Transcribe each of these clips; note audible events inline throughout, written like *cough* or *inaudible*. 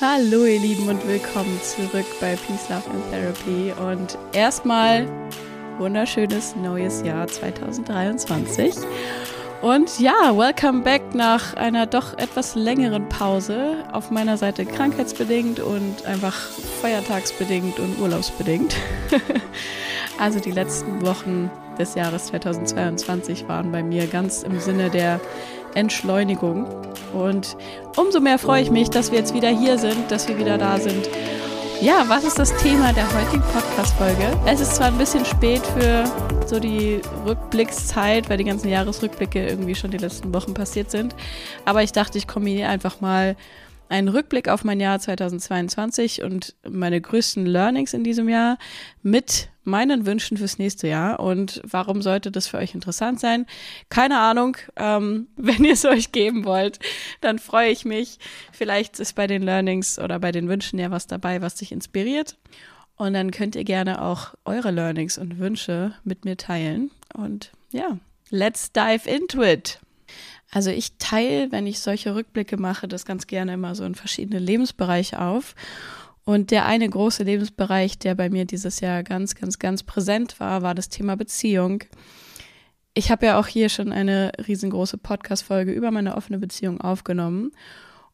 Hallo ihr Lieben und willkommen zurück bei Peace, Love and Therapy. Und erstmal wunderschönes neues Jahr 2023 und ja, welcome back nach einer doch etwas längeren Pause. Auf meiner Seite krankheitsbedingt und einfach feiertagsbedingt und urlaubsbedingt. *laughs* also die letzten Wochen des Jahres 2022 waren bei mir ganz im Sinne der Entschleunigung. Und umso mehr freue ich mich, dass wir jetzt wieder hier sind, dass wir wieder da sind. Ja, was ist das Thema der heutigen Podcast-Folge? Es ist zwar ein bisschen spät für so die Rückblickszeit, weil die ganzen Jahresrückblicke irgendwie schon die letzten Wochen passiert sind, aber ich dachte, ich kombiniere einfach mal einen Rückblick auf mein Jahr 2022 und meine größten Learnings in diesem Jahr mit meinen Wünschen fürs nächste Jahr. Und warum sollte das für euch interessant sein? Keine Ahnung. Ähm, *laughs* wenn ihr es euch geben wollt, dann freue ich mich. Vielleicht ist bei den Learnings oder bei den Wünschen ja was dabei, was dich inspiriert. Und dann könnt ihr gerne auch eure Learnings und Wünsche mit mir teilen. Und ja, let's dive into it. Also ich teile, wenn ich solche Rückblicke mache, das ganz gerne immer so in verschiedene Lebensbereiche auf. Und der eine große Lebensbereich, der bei mir dieses Jahr ganz, ganz, ganz präsent war, war das Thema Beziehung. Ich habe ja auch hier schon eine riesengroße Podcast-Folge über meine offene Beziehung aufgenommen.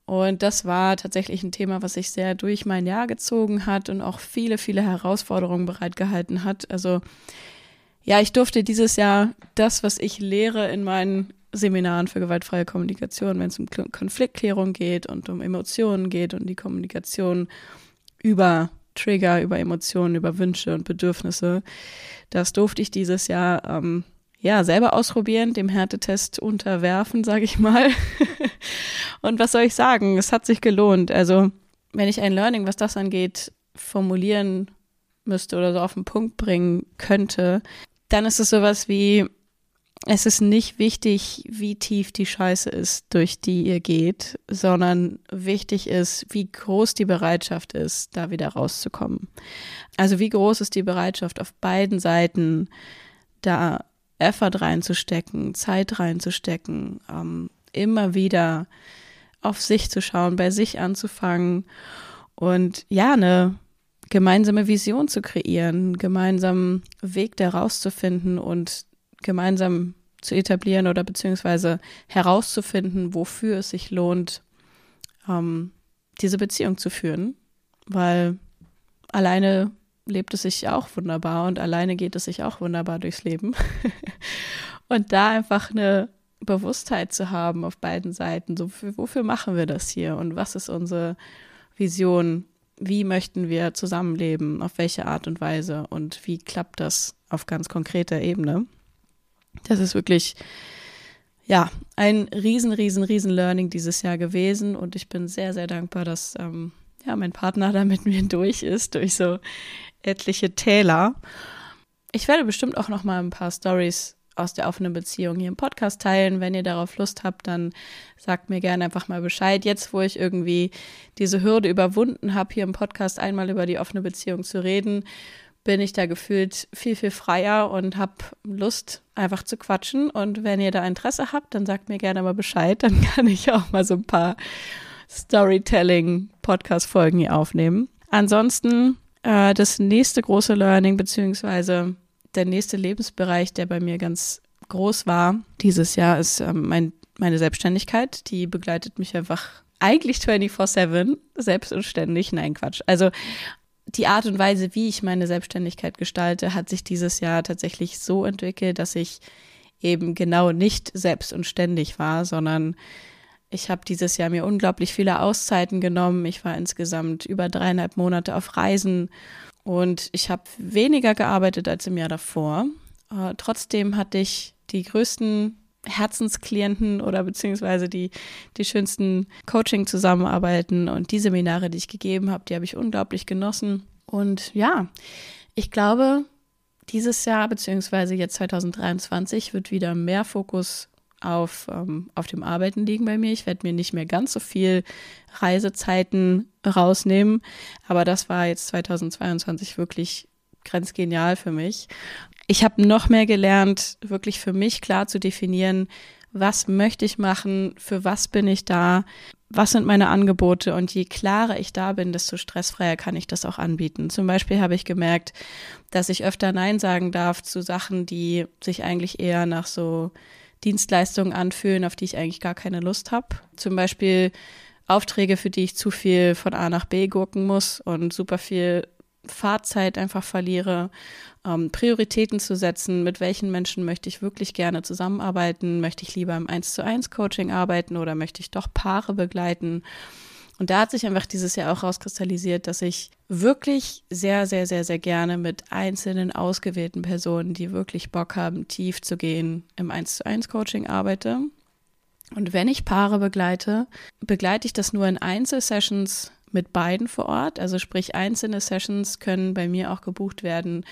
Und das war tatsächlich ein Thema, was sich sehr durch mein Jahr gezogen hat und auch viele, viele Herausforderungen bereitgehalten hat. Also ja, ich durfte dieses Jahr das, was ich lehre in meinen Seminaren für gewaltfreie Kommunikation, wenn es um Konfliktklärung geht und um Emotionen geht und die Kommunikation über Trigger, über Emotionen, über Wünsche und Bedürfnisse. Das durfte ich dieses Jahr ähm, ja selber ausprobieren, dem Härtetest unterwerfen, sage ich mal. *laughs* und was soll ich sagen? Es hat sich gelohnt. Also wenn ich ein Learning, was das angeht, formulieren müsste oder so auf den Punkt bringen könnte, dann ist es sowas wie es ist nicht wichtig, wie tief die Scheiße ist, durch die ihr geht, sondern wichtig ist, wie groß die Bereitschaft ist, da wieder rauszukommen. Also wie groß ist die Bereitschaft auf beiden Seiten, da Effort reinzustecken, Zeit reinzustecken, ähm, immer wieder auf sich zu schauen, bei sich anzufangen und ja, eine gemeinsame Vision zu kreieren, gemeinsamen Weg da rauszufinden und gemeinsam zu etablieren oder beziehungsweise herauszufinden, wofür es sich lohnt, ähm, diese Beziehung zu führen. Weil alleine lebt es sich auch wunderbar und alleine geht es sich auch wunderbar durchs Leben. *laughs* und da einfach eine Bewusstheit zu haben auf beiden Seiten, so wofür machen wir das hier und was ist unsere Vision, wie möchten wir zusammenleben, auf welche Art und Weise und wie klappt das auf ganz konkreter Ebene. Das ist wirklich, ja, ein riesen, riesen, riesen Learning dieses Jahr gewesen und ich bin sehr, sehr dankbar, dass ähm, ja, mein Partner da mit mir durch ist, durch so etliche Täler. Ich werde bestimmt auch noch mal ein paar Stories aus der offenen Beziehung hier im Podcast teilen. Wenn ihr darauf Lust habt, dann sagt mir gerne einfach mal Bescheid. Jetzt, wo ich irgendwie diese Hürde überwunden habe, hier im Podcast einmal über die offene Beziehung zu reden, bin ich da gefühlt viel, viel freier und habe Lust, einfach zu quatschen. Und wenn ihr da Interesse habt, dann sagt mir gerne mal Bescheid. Dann *laughs* kann ich auch mal so ein paar Storytelling-Podcast-Folgen hier aufnehmen. Ansonsten äh, das nächste große Learning, beziehungsweise der nächste Lebensbereich, der bei mir ganz groß war dieses Jahr, ist ähm, mein, meine Selbstständigkeit. Die begleitet mich einfach eigentlich 24-7, selbst und ständig. Nein, Quatsch. Also die Art und Weise, wie ich meine Selbstständigkeit gestalte, hat sich dieses Jahr tatsächlich so entwickelt, dass ich eben genau nicht selbst und ständig war, sondern ich habe dieses Jahr mir unglaublich viele Auszeiten genommen. Ich war insgesamt über dreieinhalb Monate auf Reisen und ich habe weniger gearbeitet als im Jahr davor. Äh, trotzdem hatte ich die größten Herzensklienten oder beziehungsweise die, die schönsten Coaching-Zusammenarbeiten und die Seminare, die ich gegeben habe, die habe ich unglaublich genossen. Und ja, ich glaube, dieses Jahr beziehungsweise jetzt 2023 wird wieder mehr Fokus auf, ähm, auf dem Arbeiten liegen bei mir. Ich werde mir nicht mehr ganz so viel Reisezeiten rausnehmen, aber das war jetzt 2022 wirklich grenzgenial für mich ich habe noch mehr gelernt, wirklich für mich klar zu definieren, was möchte ich machen, für was bin ich da, was sind meine Angebote und je klarer ich da bin, desto stressfreier kann ich das auch anbieten. Zum Beispiel habe ich gemerkt, dass ich öfter Nein sagen darf zu Sachen, die sich eigentlich eher nach so Dienstleistungen anfühlen, auf die ich eigentlich gar keine Lust habe. Zum Beispiel Aufträge, für die ich zu viel von A nach B gurken muss und super viel Fahrzeit einfach verliere, ähm, Prioritäten zu setzen, mit welchen Menschen möchte ich wirklich gerne zusammenarbeiten, möchte ich lieber im 1 zu 1 Coaching arbeiten oder möchte ich doch Paare begleiten. Und da hat sich einfach dieses Jahr auch rauskristallisiert, dass ich wirklich sehr, sehr, sehr, sehr gerne mit einzelnen ausgewählten Personen, die wirklich Bock haben, tief zu gehen, im 1 zu 1 Coaching arbeite. Und wenn ich Paare begleite, begleite ich das nur in Einzelsessions mit beiden vor Ort. Also sprich, einzelne Sessions können bei mir auch gebucht werden,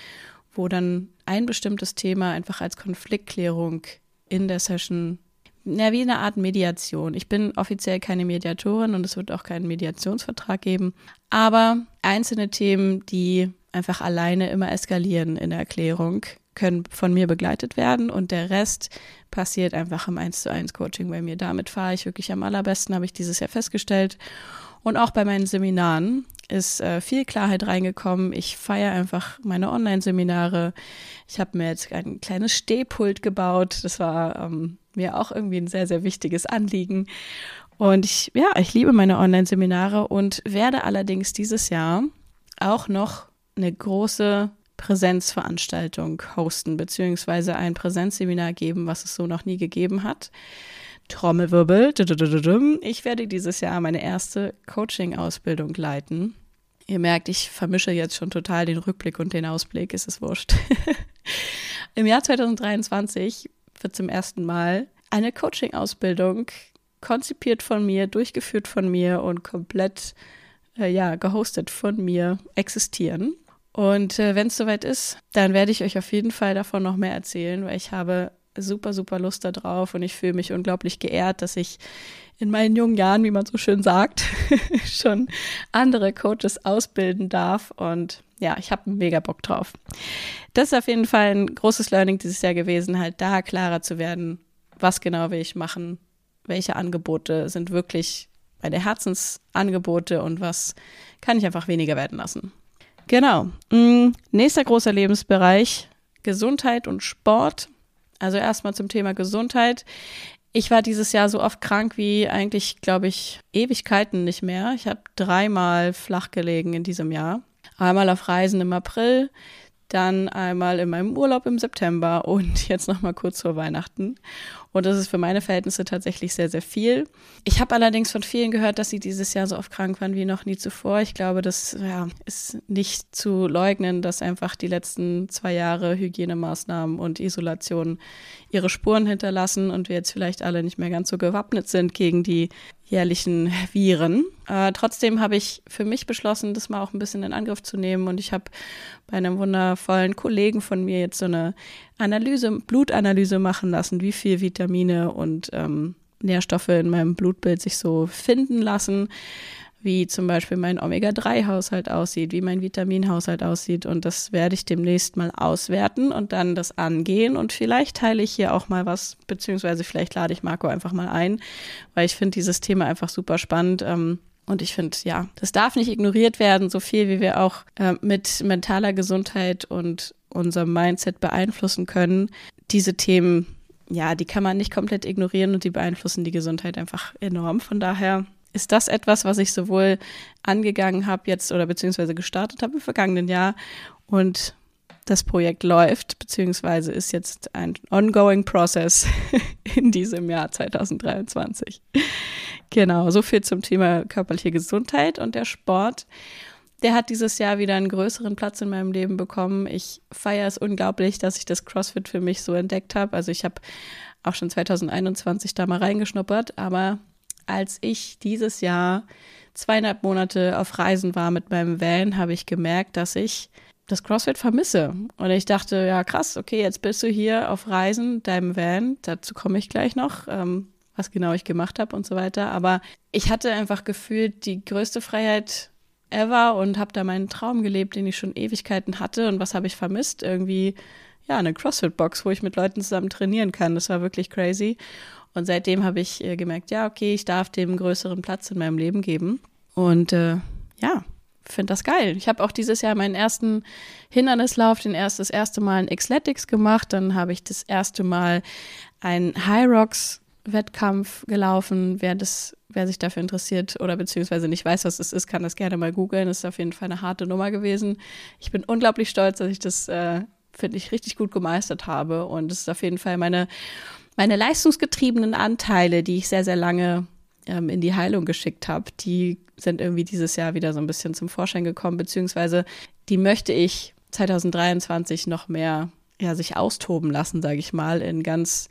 wo dann ein bestimmtes Thema einfach als Konfliktklärung in der Session, na, wie eine Art Mediation. Ich bin offiziell keine Mediatorin und es wird auch keinen Mediationsvertrag geben, aber einzelne Themen, die einfach alleine immer eskalieren in der Erklärung, können von mir begleitet werden und der Rest passiert einfach im 1 zu 1 Coaching bei mir. Damit fahre ich wirklich am allerbesten, habe ich dieses Jahr festgestellt. Und auch bei meinen Seminaren ist äh, viel Klarheit reingekommen. Ich feiere einfach meine Online-Seminare. Ich habe mir jetzt ein kleines Stehpult gebaut. Das war ähm, mir auch irgendwie ein sehr, sehr wichtiges Anliegen. Und ich, ja, ich liebe meine Online-Seminare und werde allerdings dieses Jahr auch noch eine große Präsenzveranstaltung hosten, beziehungsweise ein Präsenzseminar geben, was es so noch nie gegeben hat. Trommelwirbel. Ich werde dieses Jahr meine erste Coaching-Ausbildung leiten. Ihr merkt, ich vermische jetzt schon total den Rückblick und den Ausblick, ist es wurscht. *laughs* Im Jahr 2023 wird zum ersten Mal eine Coaching-Ausbildung konzipiert von mir, durchgeführt von mir und komplett äh, ja, gehostet von mir existieren. Und äh, wenn es soweit ist, dann werde ich euch auf jeden Fall davon noch mehr erzählen, weil ich habe super, super Lust darauf und ich fühle mich unglaublich geehrt, dass ich in meinen jungen Jahren, wie man so schön sagt, *laughs* schon andere Coaches ausbilden darf und ja, ich habe mega Bock drauf. Das ist auf jeden Fall ein großes Learning dieses Jahr gewesen, halt da klarer zu werden, was genau will ich machen, welche Angebote sind wirklich meine Herzensangebote und was kann ich einfach weniger werden lassen. Genau. Mm, nächster großer Lebensbereich, Gesundheit und Sport. Also erstmal zum Thema Gesundheit. Ich war dieses Jahr so oft krank wie eigentlich, glaube ich, Ewigkeiten nicht mehr. Ich habe dreimal flach gelegen in diesem Jahr. Einmal auf Reisen im April, dann einmal in meinem Urlaub im September und *laughs* jetzt noch mal kurz vor Weihnachten. Und das ist für meine Verhältnisse tatsächlich sehr, sehr viel. Ich habe allerdings von vielen gehört, dass sie dieses Jahr so oft krank waren wie noch nie zuvor. Ich glaube, das ja, ist nicht zu leugnen, dass einfach die letzten zwei Jahre Hygienemaßnahmen und Isolation ihre Spuren hinterlassen und wir jetzt vielleicht alle nicht mehr ganz so gewappnet sind gegen die jährlichen Viren. Äh, trotzdem habe ich für mich beschlossen, das mal auch ein bisschen in Angriff zu nehmen. Und ich habe bei einem wundervollen Kollegen von mir jetzt so eine Analyse, Blutanalyse machen lassen, wie viel Vitamine und ähm, Nährstoffe in meinem Blutbild sich so finden lassen wie zum Beispiel mein Omega-3-Haushalt aussieht, wie mein Vitaminhaushalt aussieht. Und das werde ich demnächst mal auswerten und dann das angehen. Und vielleicht teile ich hier auch mal was, beziehungsweise vielleicht lade ich Marco einfach mal ein, weil ich finde dieses Thema einfach super spannend. Ähm, und ich finde, ja, das darf nicht ignoriert werden, so viel wie wir auch äh, mit mentaler Gesundheit und unserem Mindset beeinflussen können. Diese Themen, ja, die kann man nicht komplett ignorieren und die beeinflussen die Gesundheit einfach enorm. Von daher ist das etwas, was ich sowohl angegangen habe jetzt oder beziehungsweise gestartet habe im vergangenen Jahr und das Projekt läuft, beziehungsweise ist jetzt ein ongoing process *laughs* in diesem Jahr 2023. Genau, so viel zum Thema körperliche Gesundheit und der Sport. Der hat dieses Jahr wieder einen größeren Platz in meinem Leben bekommen. Ich feiere es unglaublich, dass ich das CrossFit für mich so entdeckt habe. Also ich habe auch schon 2021 da mal reingeschnuppert, aber als ich dieses Jahr zweieinhalb Monate auf Reisen war mit meinem Van, habe ich gemerkt, dass ich das CrossFit vermisse. Und ich dachte, ja krass, okay, jetzt bist du hier auf Reisen, deinem Van, dazu komme ich gleich noch, ähm, was genau ich gemacht habe und so weiter. Aber ich hatte einfach gefühlt die größte Freiheit ever und habe da meinen Traum gelebt, den ich schon Ewigkeiten hatte. Und was habe ich vermisst? Irgendwie, ja, eine CrossFit-Box, wo ich mit Leuten zusammen trainieren kann. Das war wirklich crazy. Und seitdem habe ich äh, gemerkt, ja, okay, ich darf dem größeren Platz in meinem Leben geben. Und äh, ja, finde das geil. Ich habe auch dieses Jahr meinen ersten Hindernislauf, den erst, das erste Mal in Xletics gemacht. Dann habe ich das erste Mal einen High Rocks Wettkampf gelaufen. Wer das, wer sich dafür interessiert oder beziehungsweise nicht weiß, was es ist, kann das gerne mal googeln. Das ist auf jeden Fall eine harte Nummer gewesen. Ich bin unglaublich stolz, dass ich das, äh, finde ich, richtig gut gemeistert habe. Und es ist auf jeden Fall meine, meine leistungsgetriebenen Anteile, die ich sehr, sehr lange ähm, in die Heilung geschickt habe, die sind irgendwie dieses Jahr wieder so ein bisschen zum Vorschein gekommen, beziehungsweise die möchte ich 2023 noch mehr ja, sich austoben lassen, sage ich mal, in ganz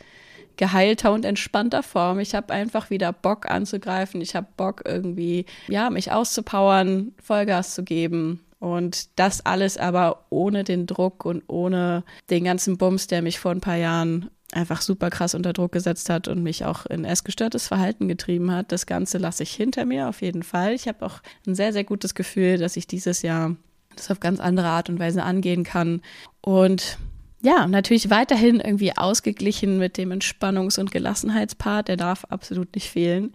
geheilter und entspannter Form. Ich habe einfach wieder Bock anzugreifen. Ich habe Bock irgendwie, ja, mich auszupowern, Vollgas zu geben. Und das alles aber ohne den Druck und ohne den ganzen Bums, der mich vor ein paar Jahren einfach super krass unter Druck gesetzt hat und mich auch in essgestörtes Verhalten getrieben hat. Das Ganze lasse ich hinter mir auf jeden Fall. Ich habe auch ein sehr, sehr gutes Gefühl, dass ich dieses Jahr das auf ganz andere Art und Weise angehen kann. Und ja, natürlich weiterhin irgendwie ausgeglichen mit dem Entspannungs- und Gelassenheitspart, der darf absolut nicht fehlen.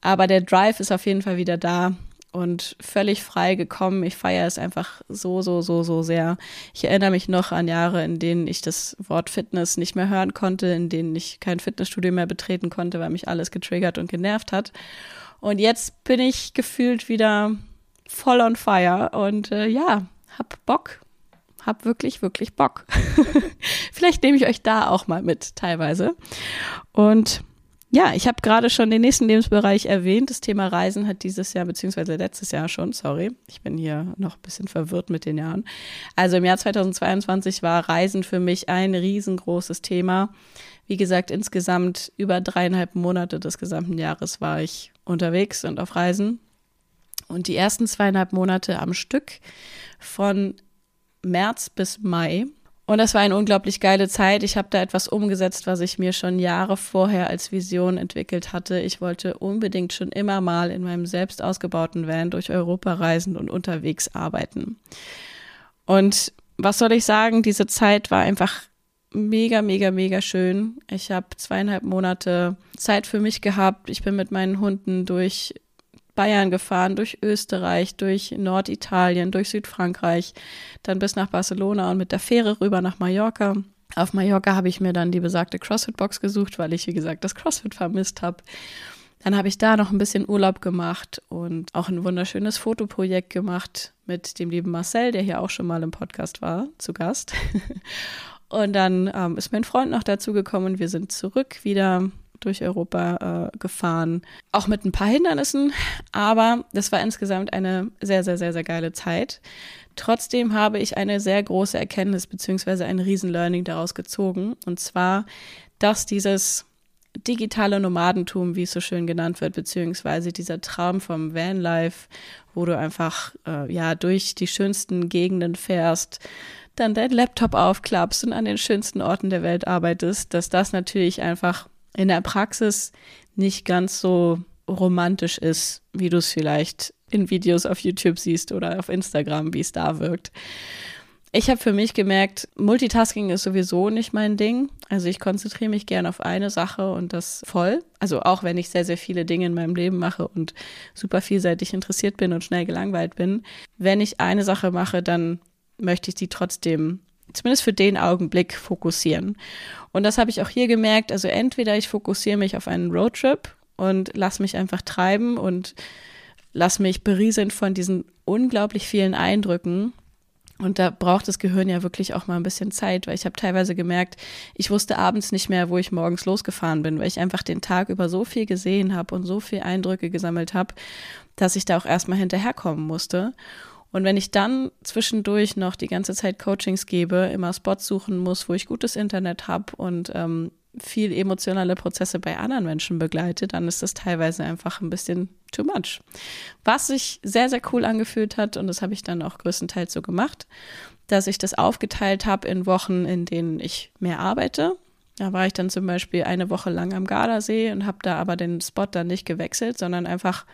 Aber der Drive ist auf jeden Fall wieder da und völlig frei gekommen. Ich feiere es einfach so, so, so, so sehr. Ich erinnere mich noch an Jahre, in denen ich das Wort Fitness nicht mehr hören konnte, in denen ich kein Fitnessstudio mehr betreten konnte, weil mich alles getriggert und genervt hat. Und jetzt bin ich gefühlt wieder voll on fire und äh, ja, hab Bock, hab wirklich, wirklich Bock. *laughs* Vielleicht nehme ich euch da auch mal mit, teilweise. Und ja, ich habe gerade schon den nächsten Lebensbereich erwähnt. Das Thema Reisen hat dieses Jahr, beziehungsweise letztes Jahr schon, sorry, ich bin hier noch ein bisschen verwirrt mit den Jahren. Also im Jahr 2022 war Reisen für mich ein riesengroßes Thema. Wie gesagt, insgesamt über dreieinhalb Monate des gesamten Jahres war ich unterwegs und auf Reisen. Und die ersten zweieinhalb Monate am Stück von März bis Mai. Und das war eine unglaublich geile Zeit. Ich habe da etwas umgesetzt, was ich mir schon Jahre vorher als Vision entwickelt hatte. Ich wollte unbedingt schon immer mal in meinem selbst ausgebauten Van durch Europa reisen und unterwegs arbeiten. Und was soll ich sagen? Diese Zeit war einfach mega, mega, mega schön. Ich habe zweieinhalb Monate Zeit für mich gehabt. Ich bin mit meinen Hunden durch Bayern gefahren, durch Österreich, durch Norditalien, durch Südfrankreich, dann bis nach Barcelona und mit der Fähre rüber nach Mallorca. Auf Mallorca habe ich mir dann die besagte CrossFit-Box gesucht, weil ich, wie gesagt, das CrossFit vermisst habe. Dann habe ich da noch ein bisschen Urlaub gemacht und auch ein wunderschönes Fotoprojekt gemacht mit dem lieben Marcel, der hier auch schon mal im Podcast war, zu Gast. *laughs* Und dann ähm, ist mein Freund noch dazu gekommen und wir sind zurück wieder durch Europa äh, gefahren. Auch mit ein paar Hindernissen, aber das war insgesamt eine sehr, sehr, sehr, sehr geile Zeit. Trotzdem habe ich eine sehr große Erkenntnis beziehungsweise ein Riesenlearning daraus gezogen. Und zwar, dass dieses digitale Nomadentum, wie es so schön genannt wird, beziehungsweise dieser Traum vom Vanlife, wo du einfach äh, ja durch die schönsten Gegenden fährst, dann dein Laptop aufklappst und an den schönsten Orten der Welt arbeitest, dass das natürlich einfach in der Praxis nicht ganz so romantisch ist, wie du es vielleicht in Videos auf YouTube siehst oder auf Instagram, wie es da wirkt. Ich habe für mich gemerkt, Multitasking ist sowieso nicht mein Ding. Also ich konzentriere mich gern auf eine Sache und das voll. Also auch wenn ich sehr, sehr viele Dinge in meinem Leben mache und super vielseitig interessiert bin und schnell gelangweilt bin. Wenn ich eine Sache mache, dann möchte ich sie trotzdem zumindest für den Augenblick fokussieren. Und das habe ich auch hier gemerkt. Also entweder ich fokussiere mich auf einen Roadtrip und lass mich einfach treiben und lass mich berieseln von diesen unglaublich vielen Eindrücken. Und da braucht das Gehirn ja wirklich auch mal ein bisschen Zeit, weil ich habe teilweise gemerkt, ich wusste abends nicht mehr, wo ich morgens losgefahren bin, weil ich einfach den Tag über so viel gesehen habe und so viel Eindrücke gesammelt habe, dass ich da auch erstmal hinterherkommen musste. Und wenn ich dann zwischendurch noch die ganze Zeit Coachings gebe, immer Spots suchen muss, wo ich gutes Internet habe und ähm, viel emotionale Prozesse bei anderen Menschen begleite, dann ist das teilweise einfach ein bisschen too much. Was sich sehr, sehr cool angefühlt hat, und das habe ich dann auch größtenteils so gemacht, dass ich das aufgeteilt habe in Wochen, in denen ich mehr arbeite. Da war ich dann zum Beispiel eine Woche lang am Gardasee und habe da aber den Spot dann nicht gewechselt, sondern einfach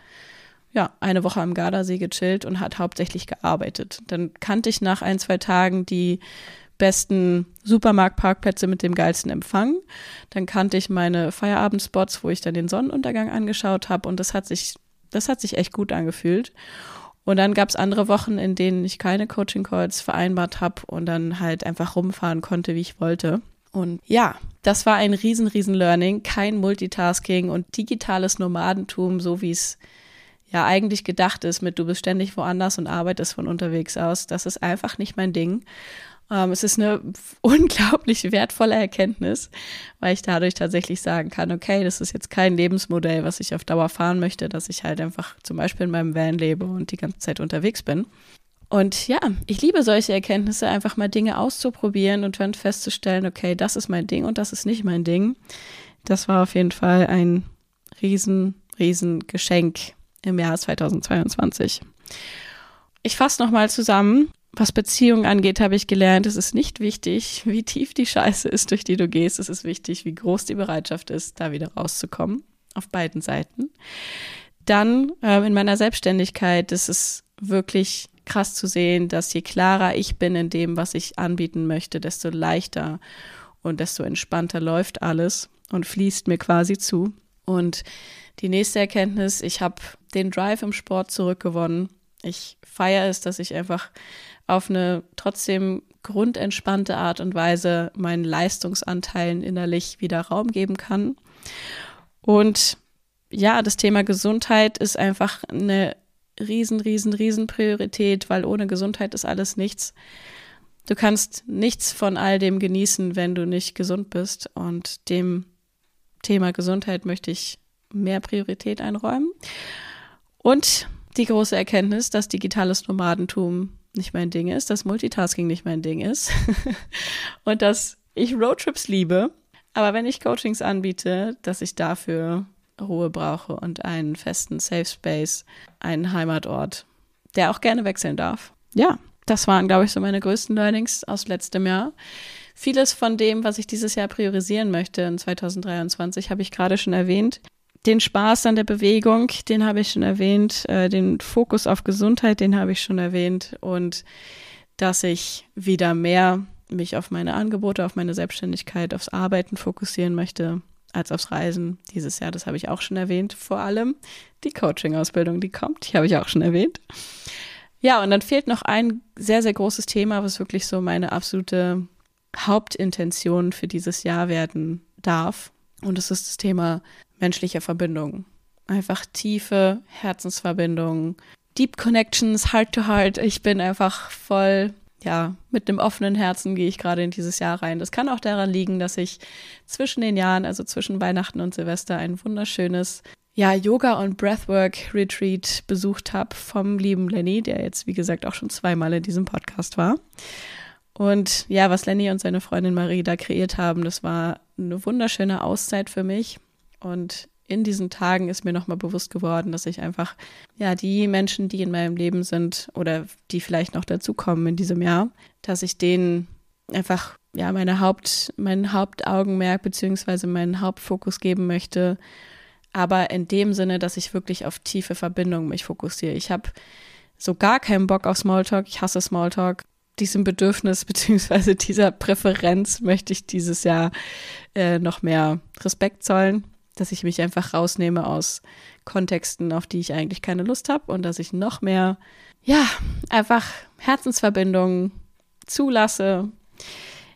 ja, eine Woche am Gardasee gechillt und hat hauptsächlich gearbeitet. Dann kannte ich nach ein, zwei Tagen die besten Supermarktparkplätze mit dem geilsten Empfang. Dann kannte ich meine Feierabendspots, wo ich dann den Sonnenuntergang angeschaut habe und das hat sich, das hat sich echt gut angefühlt. Und dann gab es andere Wochen, in denen ich keine Coaching-Calls vereinbart habe und dann halt einfach rumfahren konnte, wie ich wollte. Und ja, das war ein riesen, riesen Learning. Kein Multitasking und digitales Nomadentum, so wie es ja eigentlich gedacht ist, mit du bist ständig woanders und arbeitest von unterwegs aus. Das ist einfach nicht mein Ding. Ähm, es ist eine *laughs* unglaublich wertvolle Erkenntnis, weil ich dadurch tatsächlich sagen kann, okay, das ist jetzt kein Lebensmodell, was ich auf Dauer fahren möchte, dass ich halt einfach zum Beispiel in meinem Van lebe und die ganze Zeit unterwegs bin. Und ja, ich liebe solche Erkenntnisse, einfach mal Dinge auszuprobieren und dann festzustellen, okay, das ist mein Ding und das ist nicht mein Ding. Das war auf jeden Fall ein riesen, riesen Geschenk im Jahr 2022. Ich fasse nochmal zusammen. Was Beziehungen angeht, habe ich gelernt, es ist nicht wichtig, wie tief die Scheiße ist, durch die du gehst. Es ist wichtig, wie groß die Bereitschaft ist, da wieder rauszukommen. Auf beiden Seiten. Dann äh, in meiner Selbstständigkeit ist es wirklich krass zu sehen, dass je klarer ich bin in dem, was ich anbieten möchte, desto leichter und desto entspannter läuft alles und fließt mir quasi zu. Und die nächste Erkenntnis, ich habe den Drive im Sport zurückgewonnen. Ich feiere es, dass ich einfach auf eine trotzdem grundentspannte Art und Weise meinen Leistungsanteilen innerlich wieder Raum geben kann. Und ja, das Thema Gesundheit ist einfach eine riesen, riesen, riesen Priorität, weil ohne Gesundheit ist alles nichts. Du kannst nichts von all dem genießen, wenn du nicht gesund bist. Und dem Thema Gesundheit möchte ich mehr Priorität einräumen. Und die große Erkenntnis, dass digitales Nomadentum nicht mein Ding ist, dass Multitasking nicht mein Ding ist *laughs* und dass ich Roadtrips liebe, aber wenn ich Coachings anbiete, dass ich dafür Ruhe brauche und einen festen Safe Space, einen Heimatort, der auch gerne wechseln darf. Ja, das waren, glaube ich, so meine größten Learnings aus letztem Jahr. Vieles von dem, was ich dieses Jahr priorisieren möchte in 2023, habe ich gerade schon erwähnt den Spaß an der Bewegung, den habe ich schon erwähnt, äh, den Fokus auf Gesundheit, den habe ich schon erwähnt und dass ich wieder mehr mich auf meine Angebote, auf meine Selbstständigkeit, aufs Arbeiten fokussieren möchte als aufs Reisen dieses Jahr. Das habe ich auch schon erwähnt. Vor allem die Coaching-Ausbildung, die kommt, die habe ich auch schon erwähnt. Ja, und dann fehlt noch ein sehr, sehr großes Thema, was wirklich so meine absolute Hauptintention für dieses Jahr werden darf. Und das ist das Thema menschliche Verbindungen. Einfach tiefe Herzensverbindungen, Deep Connections, Heart to Heart. Ich bin einfach voll, ja, mit einem offenen Herzen gehe ich gerade in dieses Jahr rein. Das kann auch daran liegen, dass ich zwischen den Jahren, also zwischen Weihnachten und Silvester, ein wunderschönes ja, Yoga und Breathwork Retreat besucht habe vom lieben Lenny, der jetzt, wie gesagt, auch schon zweimal in diesem Podcast war. Und ja, was Lenny und seine Freundin Marie da kreiert haben, das war eine wunderschöne Auszeit für mich. Und in diesen Tagen ist mir nochmal bewusst geworden, dass ich einfach, ja, die Menschen, die in meinem Leben sind oder die vielleicht noch dazukommen in diesem Jahr, dass ich denen einfach, ja, meine Haupt, mein Hauptaugenmerk beziehungsweise meinen Hauptfokus geben möchte. Aber in dem Sinne, dass ich wirklich auf tiefe Verbindungen mich fokussiere. Ich habe so gar keinen Bock auf Smalltalk. Ich hasse Smalltalk. Diesem Bedürfnis *laughs* beziehungsweise dieser Präferenz möchte ich dieses Jahr äh, noch mehr Respekt zollen dass ich mich einfach rausnehme aus Kontexten, auf die ich eigentlich keine Lust habe und dass ich noch mehr, ja, einfach Herzensverbindungen zulasse,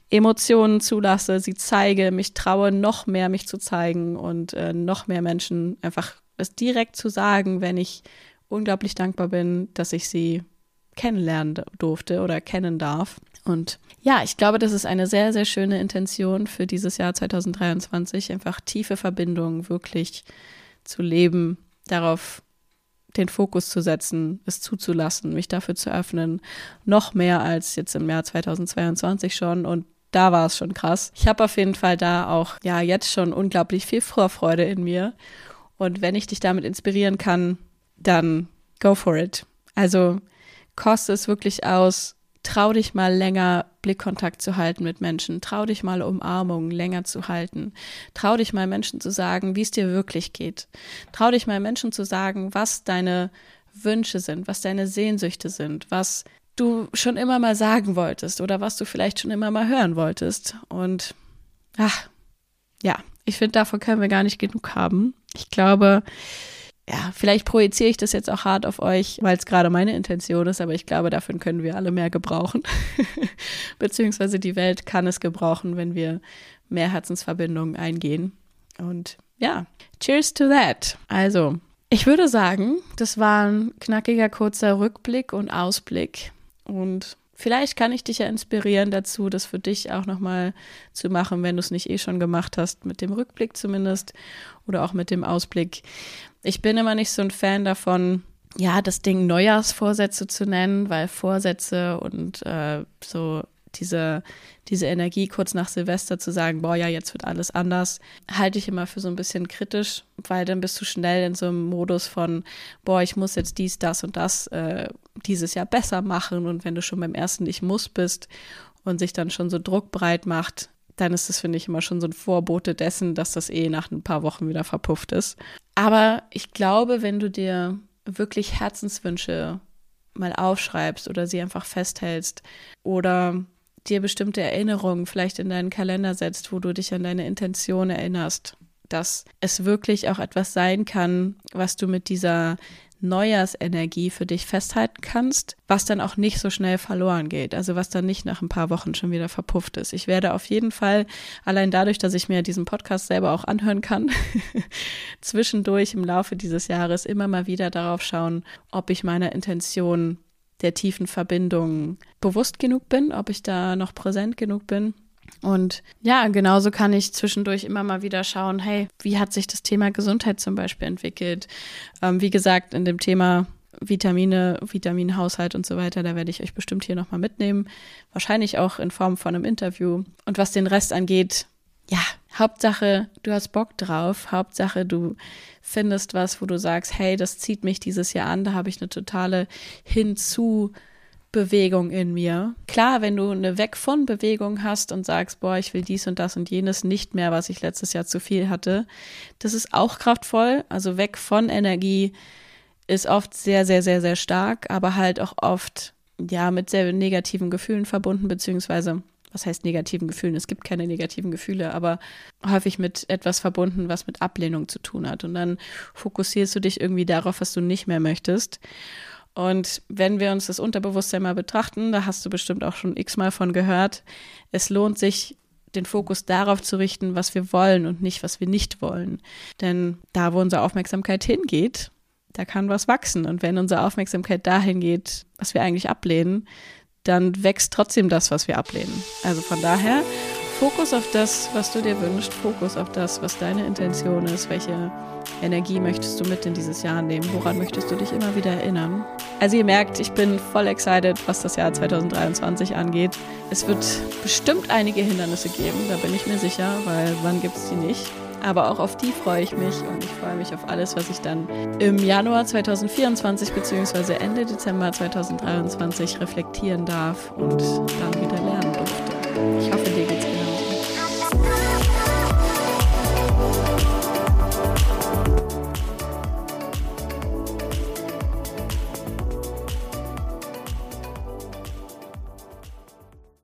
Emotionen zulasse, sie zeige, mich traue, noch mehr mich zu zeigen und äh, noch mehr Menschen einfach es direkt zu sagen, wenn ich unglaublich dankbar bin, dass ich sie kennenlernen durfte oder kennen darf. Und ja, ich glaube, das ist eine sehr, sehr schöne Intention für dieses Jahr 2023, einfach tiefe Verbindungen wirklich zu leben, darauf den Fokus zu setzen, es zuzulassen, mich dafür zu öffnen, noch mehr als jetzt im Jahr 2022 schon und da war es schon krass. Ich habe auf jeden Fall da auch ja jetzt schon unglaublich viel Vorfreude in mir und wenn ich dich damit inspirieren kann, dann go for it. Also koste es wirklich aus, trau dich mal länger Blickkontakt zu halten mit Menschen, trau dich mal Umarmungen länger zu halten, trau dich mal Menschen zu sagen, wie es dir wirklich geht, trau dich mal Menschen zu sagen, was deine Wünsche sind, was deine Sehnsüchte sind, was du schon immer mal sagen wolltest oder was du vielleicht schon immer mal hören wolltest. Und ach, ja, ich finde, davon können wir gar nicht genug haben. Ich glaube, ja, vielleicht projiziere ich das jetzt auch hart auf euch, weil es gerade meine Intention ist, aber ich glaube, davon können wir alle mehr gebrauchen. *laughs* Beziehungsweise die Welt kann es gebrauchen, wenn wir mehr Herzensverbindungen eingehen. Und ja, cheers to that. Also, ich würde sagen, das war ein knackiger, kurzer Rückblick und Ausblick. Und vielleicht kann ich dich ja inspirieren dazu, das für dich auch nochmal zu machen, wenn du es nicht eh schon gemacht hast, mit dem Rückblick zumindest oder auch mit dem Ausblick. Ich bin immer nicht so ein Fan davon, ja, das Ding Neujahrsvorsätze zu nennen, weil Vorsätze und äh, so diese, diese Energie kurz nach Silvester zu sagen, boah, ja, jetzt wird alles anders, halte ich immer für so ein bisschen kritisch, weil dann bist du schnell in so einem Modus von, boah, ich muss jetzt dies, das und das äh, dieses Jahr besser machen. Und wenn du schon beim ersten Ich muss bist und sich dann schon so Druck breit macht, dann ist das, finde ich, immer schon so ein Vorbote dessen, dass das eh nach ein paar Wochen wieder verpufft ist. Aber ich glaube, wenn du dir wirklich Herzenswünsche mal aufschreibst oder sie einfach festhältst oder dir bestimmte Erinnerungen vielleicht in deinen Kalender setzt, wo du dich an deine Intention erinnerst, dass es wirklich auch etwas sein kann, was du mit dieser Neujahrsenergie für dich festhalten kannst, was dann auch nicht so schnell verloren geht, also was dann nicht nach ein paar Wochen schon wieder verpufft ist. Ich werde auf jeden Fall, allein dadurch, dass ich mir diesen Podcast selber auch anhören kann, *laughs* zwischendurch im Laufe dieses Jahres immer mal wieder darauf schauen, ob ich meiner Intention der tiefen Verbindung bewusst genug bin, ob ich da noch präsent genug bin. Und ja, genauso kann ich zwischendurch immer mal wieder schauen, hey, wie hat sich das Thema Gesundheit zum Beispiel entwickelt? Ähm, wie gesagt, in dem Thema Vitamine, Vitaminhaushalt und so weiter, da werde ich euch bestimmt hier nochmal mitnehmen. Wahrscheinlich auch in Form von einem Interview. Und was den Rest angeht, ja, Hauptsache, du hast Bock drauf. Hauptsache, du findest was, wo du sagst, hey, das zieht mich dieses Jahr an, da habe ich eine totale Hinzu- Bewegung in mir. Klar, wenn du eine Weg von Bewegung hast und sagst, boah, ich will dies und das und jenes nicht mehr, was ich letztes Jahr zu viel hatte, das ist auch kraftvoll. Also weg von Energie ist oft sehr, sehr, sehr, sehr stark, aber halt auch oft, ja, mit sehr negativen Gefühlen verbunden, beziehungsweise was heißt negativen Gefühlen? Es gibt keine negativen Gefühle, aber häufig mit etwas verbunden, was mit Ablehnung zu tun hat. Und dann fokussierst du dich irgendwie darauf, was du nicht mehr möchtest. Und wenn wir uns das Unterbewusstsein mal betrachten, da hast du bestimmt auch schon x-mal von gehört, es lohnt sich, den Fokus darauf zu richten, was wir wollen und nicht, was wir nicht wollen. Denn da, wo unsere Aufmerksamkeit hingeht, da kann was wachsen. Und wenn unsere Aufmerksamkeit dahin geht, was wir eigentlich ablehnen, dann wächst trotzdem das, was wir ablehnen. Also von daher, Fokus auf das, was du dir wünschst, Fokus auf das, was deine Intention ist, welche Energie möchtest du mit in dieses Jahr nehmen, woran möchtest du dich immer wieder erinnern. Also ihr merkt, ich bin voll excited, was das Jahr 2023 angeht. Es wird bestimmt einige Hindernisse geben, da bin ich mir sicher, weil wann gibt es die nicht? aber auch auf die freue ich mich und ich freue mich auf alles, was ich dann im Januar 2024 bzw. Ende Dezember 2023 reflektieren darf und dann wieder lernen durfte. Ich hoffe,